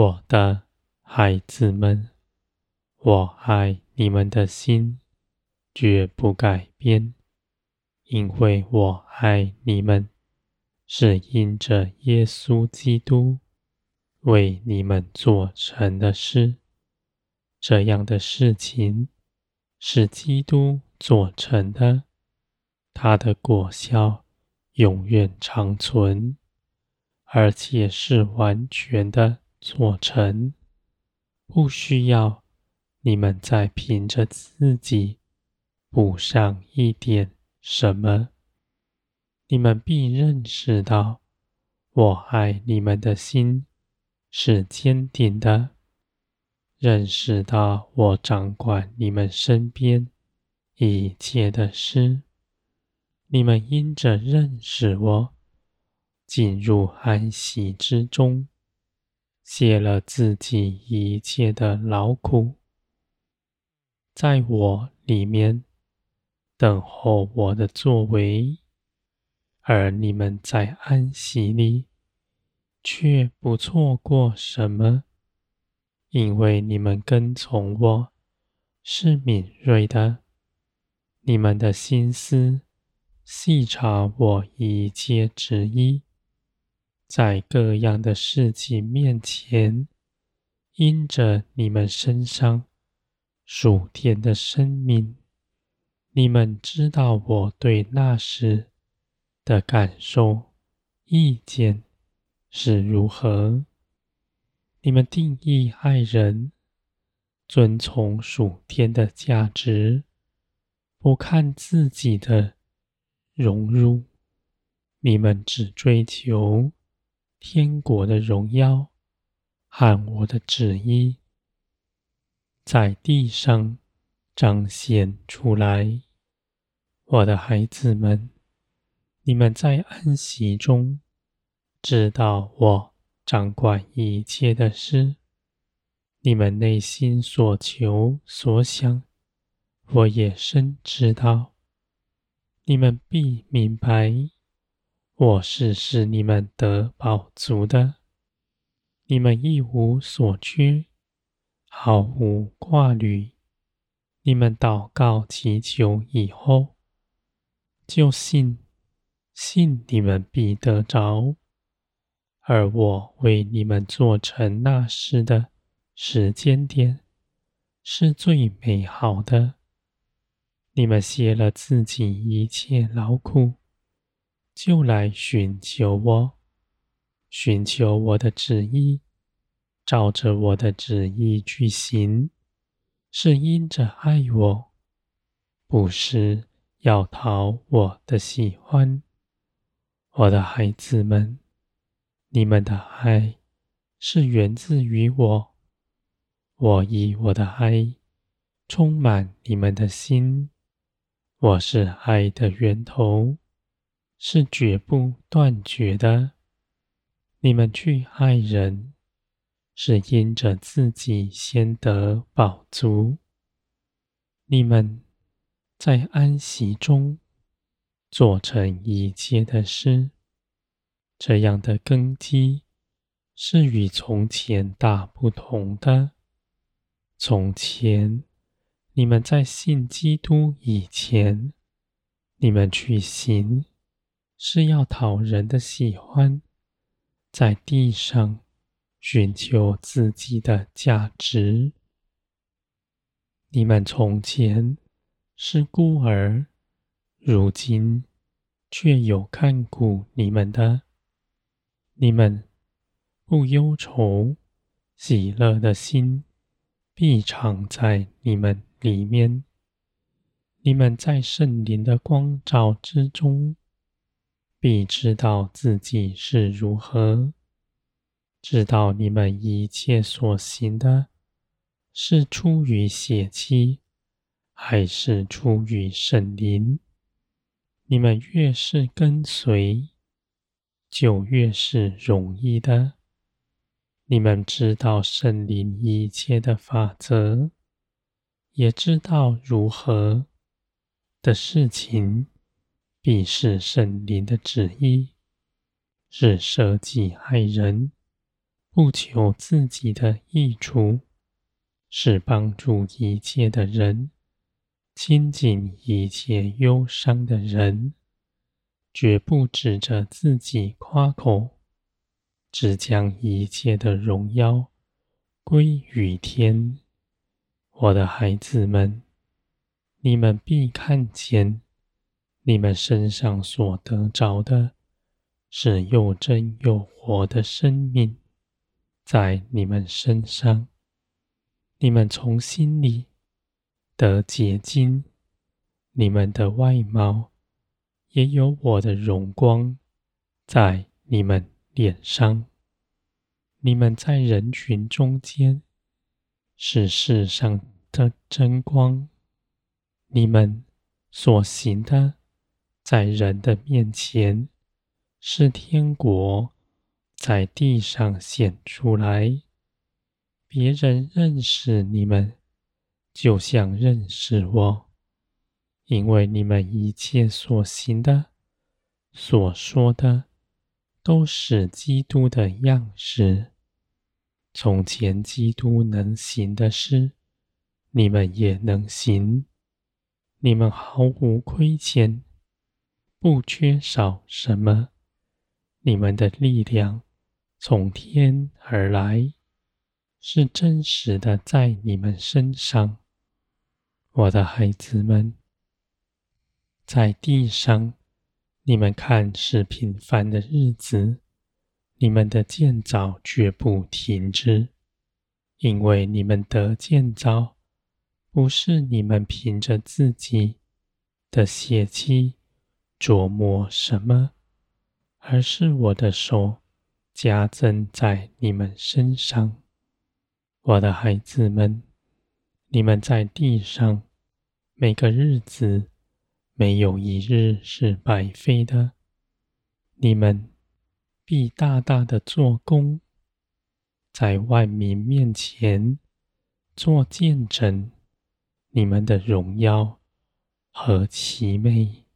我的孩子们，我爱你们的心绝不改变，因为我爱你们，是因着耶稣基督为你们做成的事。这样的事情是基督做成的，他的果效永远长存，而且是完全的做成，不需要你们再凭着自己补上一点什么。你们必认识到，我爱你们的心是坚定的。认识到我掌管你们身边一切的事，你们因着认识我，进入安息之中，卸了自己一切的劳苦，在我里面等候我的作为，而你们在安息里却不错过什么。因为你们跟从我是敏锐的，你们的心思细察我一切旨意，在各样的事情面前，因着你们身上属天的生命，你们知道我对那时的感受、意见是如何。你们定义爱人，遵从属天的价值，不看自己的荣辱。你们只追求天国的荣耀和我的旨意，在地上彰显出来。我的孩子们，你们在安息中知道我。掌管一切的事，你们内心所求所想，我也深知道。你们必明白，我是使你们得饱足的，你们一无所缺，毫无挂虑。你们祷告祈求以后，就信，信你们必得着。而我为你们做成那时的时间点，是最美好的。你们卸了自己一切劳苦，就来寻求我，寻求我的旨意，照着我的旨意去行，是因着爱我，不是要讨我的喜欢。我的孩子们。你们的爱是源自于我，我以我的爱充满你们的心。我是爱的源头，是绝不断绝的。你们去爱人，是因着自己先得饱足。你们在安息中做成一切的事。这样的根基是与从前大不同的。从前，你们在信基督以前，你们去行是要讨人的喜欢，在地上寻求自己的价值。你们从前是孤儿，如今却有看顾你们的。你们不忧愁，喜乐的心必常在你们里面。你们在圣灵的光照之中，必知道自己是如何，知道你们一切所行的，是出于血气，还是出于圣灵。你们越是跟随。就越是容易的。你们知道圣灵一切的法则，也知道如何的事情必是圣灵的旨意，是舍己爱人，不求自己的益处，是帮助一切的人，亲近一切忧伤的人，绝不指着自己夸口，只将一切的荣耀归于天。我的孩子们，你们必看见，你们身上所得着的，是又真又活的生命，在你们身上，你们从心里得结晶，你们的外貌也有我的荣光在你们脸上，你们在人群中间。是世上的真光，你们所行的，在人的面前，是天国在地上显出来。别人认识你们，就像认识我，因为你们一切所行的、所说的，都是基督的样式。从前基督能行的事，你们也能行。你们毫无亏欠，不缺少什么。你们的力量从天而来，是真实的在你们身上。我的孩子们，在地上，你们看是平凡的日子。你们的建造绝不停止，因为你们的建造不是你们凭着自己的血气琢磨什么，而是我的手加增在你们身上。我的孩子们，你们在地上每个日子，没有一日是白费的。你们。必大大的做工，在万民面前做见证，你们的荣耀和奇美。